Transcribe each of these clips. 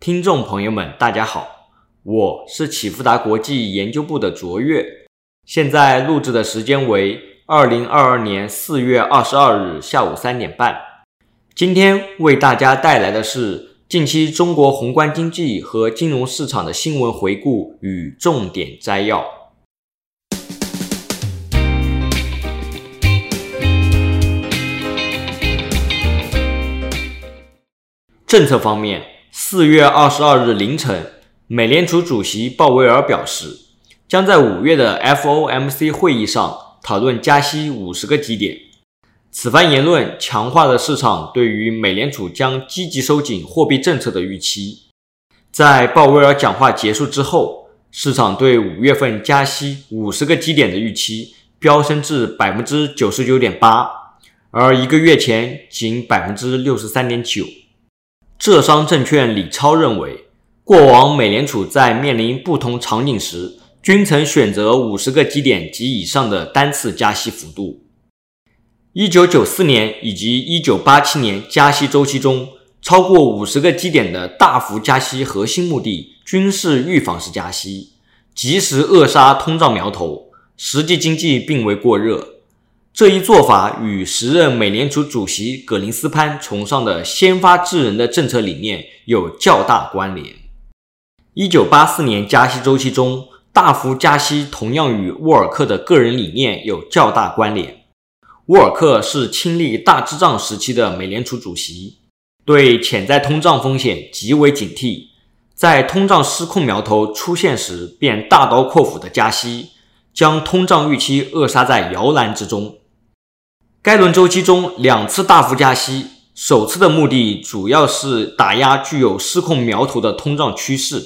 听众朋友们，大家好，我是启富达国际研究部的卓越，现在录制的时间为二零二二年四月二十二日下午三点半。今天为大家带来的是近期中国宏观经济和金融市场的新闻回顾与重点摘要。政策方面，四月二十二日凌晨，美联储主席鲍威尔表示，将在五月的 FOMC 会议上讨论加息五十个基点。此番言论强化了市场对于美联储将积极收紧货币政策的预期。在鲍威尔讲话结束之后，市场对五月份加息五十个基点的预期飙升至百分之九十九点八，而一个月前仅百分之六十三点九。浙商证券李超认为，过往美联储在面临不同场景时，均曾选择五十个基点及以上的单次加息幅度。一九九四年以及一九八七年加息周期中，超过五十个基点的大幅加息核心目的均是预防式加息，及时扼杀通胀苗头，实际经济并未过热。这一做法与时任美联储主席葛林斯潘崇尚的“先发制人”的政策理念有较大关联。一九八四年加息周期中大幅加息，同样与沃尔克的个人理念有较大关联。沃尔克是亲历大滞胀时期的美联储主席，对潜在通胀风险极为警惕，在通胀失控苗头出现时便大刀阔斧的加息，将通胀预期扼杀在摇篮之中。该轮周期中两次大幅加息，首次的目的主要是打压具有失控苗头的通胀趋势；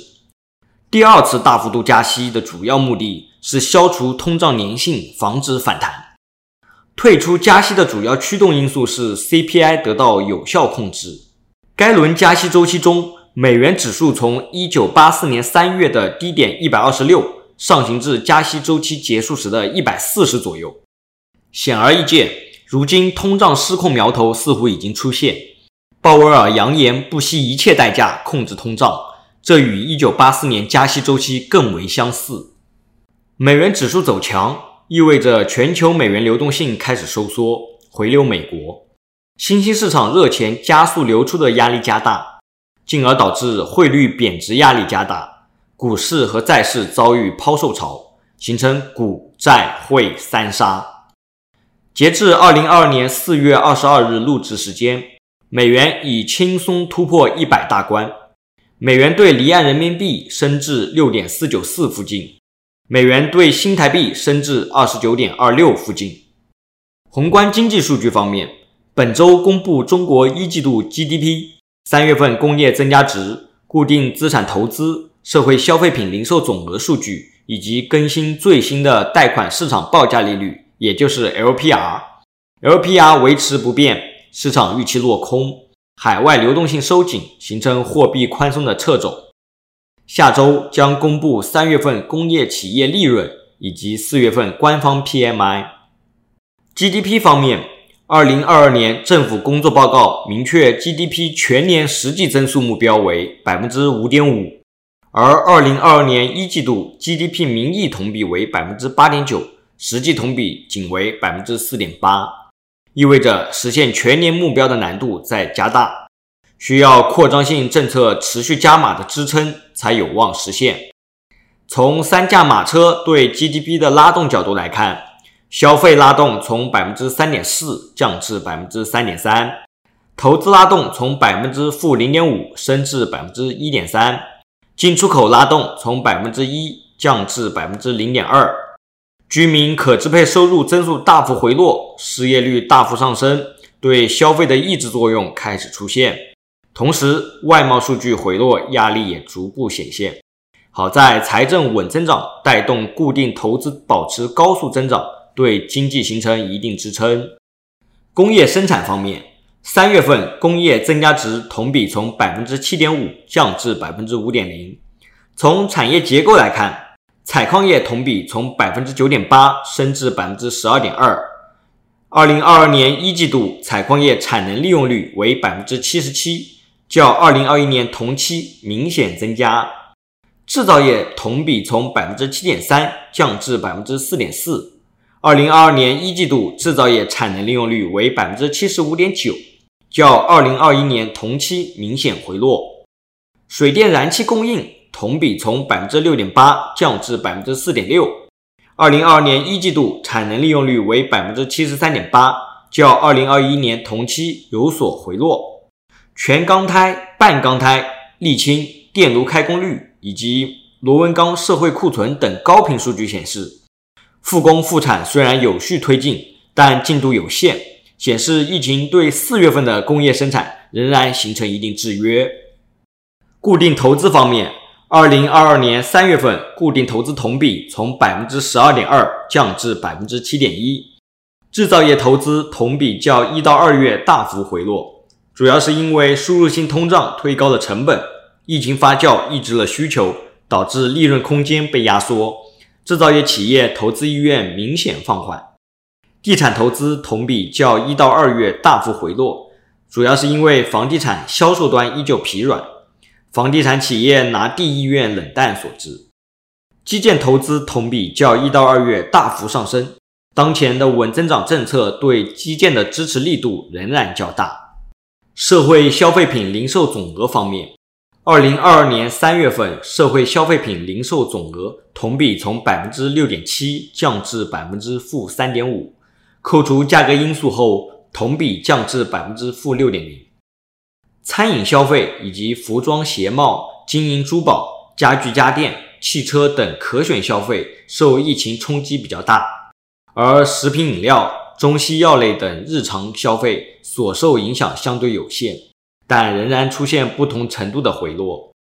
第二次大幅度加息的主要目的是消除通胀粘性，防止反弹。退出加息的主要驱动因素是 CPI 得到有效控制。该轮加息周期中，美元指数从1984年3月的低点126上行至加息周期结束时的一百四十左右。显而易见。如今通胀失控苗头似乎已经出现，鲍威尔扬言不惜一切代价控制通胀，这与1984年加息周期更为相似。美元指数走强，意味着全球美元流动性开始收缩，回流美国，新兴市场热钱加速流出的压力加大，进而导致汇率贬值压力加大，股市和债市遭遇抛售潮，形成股债汇三杀。截至二零二二年四月二十二日录制时间，美元已轻松突破一百大关，美元兑离岸人民币升至六点四九四附近，美元兑新台币升至二十九点二六附近。宏观经济数据方面，本周公布中国一季度 GDP、三月份工业增加值、固定资产投资、社会消费品零售总额数据，以及更新最新的贷款市场报价利率。也就是 LPR，LPR 维持不变，市场预期落空，海外流动性收紧，形成货币宽松的掣肘。下周将公布三月份工业企业利润以及四月份官方 PMI。GDP 方面，二零二二年政府工作报告明确 GDP 全年实际增速目标为百分之五点五，而二零二二年一季度 GDP 名义同比为百分之八点九。实际同比仅为百分之四点八，意味着实现全年目标的难度在加大，需要扩张性政策持续加码的支撑才有望实现。从三驾马车对 GDP 的拉动角度来看，消费拉动从百分之三点四降至百分之三点三，投资拉动从百分之负零点五升至百分之一点三，进出口拉动从百分之一降至百分之零点二。居民可支配收入增速大幅回落，失业率大幅上升，对消费的抑制作用开始出现。同时，外贸数据回落压力也逐步显现。好在财政稳增长带动固定投资保持高速增长，对经济形成一定支撑。工业生产方面，三月份工业增加值同比从百分之七点五降至百分之五点零。从产业结构来看，采矿业同比从百分之九点八升至百分之十二点二。二零二二年一季度采矿业产能利用率为百分之七十七，较二零二一年同期明显增加。制造业同比从百分之七点三降至百分之四点四。二零二二年一季度制造业产能利用率为百分之七十五点九，较二零二一年同期明显回落。水电燃气供应同比从百分之六点八降至百分之四点六。二零二二年一季度产能利用率为百分之七十三点八，较二零二一年同期有所回落。全钢胎、半钢胎、沥青、电炉开工率以及螺纹钢社会库存等高频数据显示。复工复产虽然有序推进，但进度有限，显示疫情对四月份的工业生产仍然形成一定制约。固定投资方面，二零二二年三月份固定投资同比从百分之十二点二降至百分之七点一，制造业投资同比较一到二月大幅回落，主要是因为输入性通胀推高了成本，疫情发酵抑制了需求，导致利润空间被压缩。制造业企业投资意愿明显放缓，地产投资同比较一到二月大幅回落，主要是因为房地产销售端依旧疲软，房地产企业拿地意愿冷淡所致。基建投资同比较一到二月大幅上升，当前的稳增长政策对基建的支持力度仍然较大。社会消费品零售总额方面。二零二二年三月份，社会消费品零售总额同比从百分之六点七降至百分之负三点五，扣除价格因素后，同比降至百分之负六点零。餐饮消费以及服装鞋帽、金银珠宝、家具家电、汽车等可选消费受疫情冲击比较大，而食品饮料、中西药类等日常消费所受影响相对有限。但仍然出现不同程度的回落。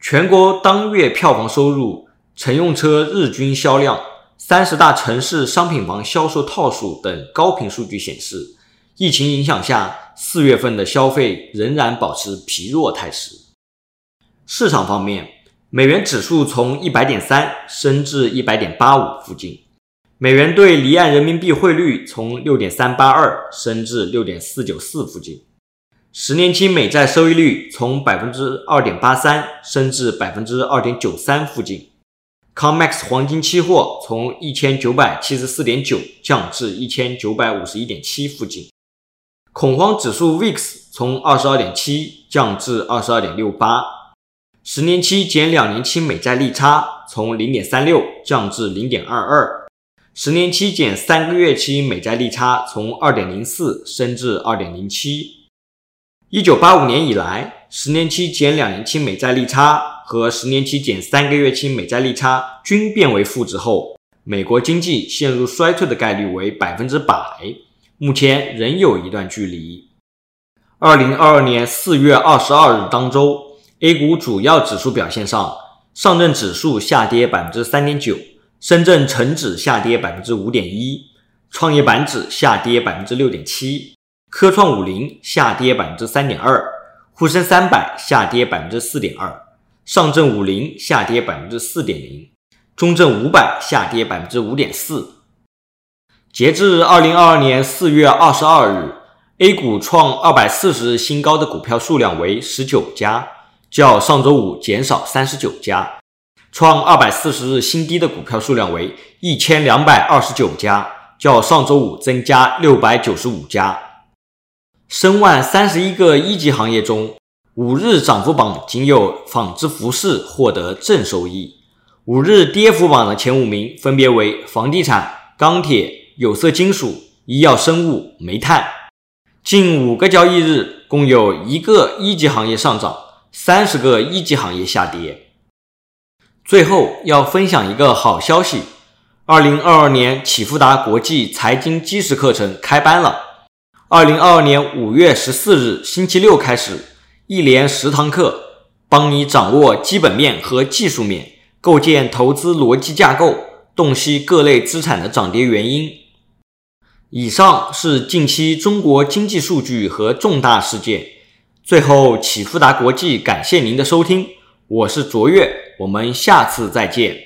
全国当月票房收入、乘用车日均销量、三十大城市商品房销售套数等高频数据显示，疫情影响下，四月份的消费仍然保持疲弱态势。市场方面，美元指数从一百点三升至一百点八五附近，美元兑离岸人民币汇率从六点三八二升至六点四九四附近。十年期美债收益率从百分之二点八三升至百分之二点九三附近，COMEX 黄金期货从一千九百七十四点九降至一千九百五十一点七附近，恐慌指数 VIX 从二十二点七降至二十二点六八，十年期减两年期美债利差从零点三六降至零点二二，十年期减三个月期美债利差从二点零四升至二点零七。一九八五年以来，十年期减两年期美债利差和十年期减三个月期美债利差均变为负值后，美国经济陷入衰退的概率为百分之百，目前仍有一段距离。二零二二年四月二十二日当周，A 股主要指数表现上，上证指数下跌百分之三点九，深圳成指下跌百分之五点一，创业板指下跌百分之六点七。科创五零下跌百分之三点二，沪深三百下跌百分之四点二，上证五零下跌百分之四点零，中证五百下跌百分之五点四。截至二零二二年四月二十二日，A 股创二百四十日新高的股票数量为十九家，较上周五减少三十九家；创二百四十日新低的股票数量为一千两百二十九家，较上周五增加六百九十五家。申万三十一个一级行业中，五日涨幅榜仅有纺织服饰获得正收益。五日跌幅榜的前五名分别为房地产、钢铁、有色金属、医药生物、煤炭。近五个交易日，共有一个一级行业上涨，三十个一级行业下跌。最后要分享一个好消息：二零二二年启富达国际财经基石课程开班了。二零二二年五月十四日星期六开始，一连十堂课，帮你掌握基本面和技术面，构建投资逻辑架构，洞悉各类资产的涨跌原因。以上是近期中国经济数据和重大事件。最后，启富达国际感谢您的收听，我是卓越，我们下次再见。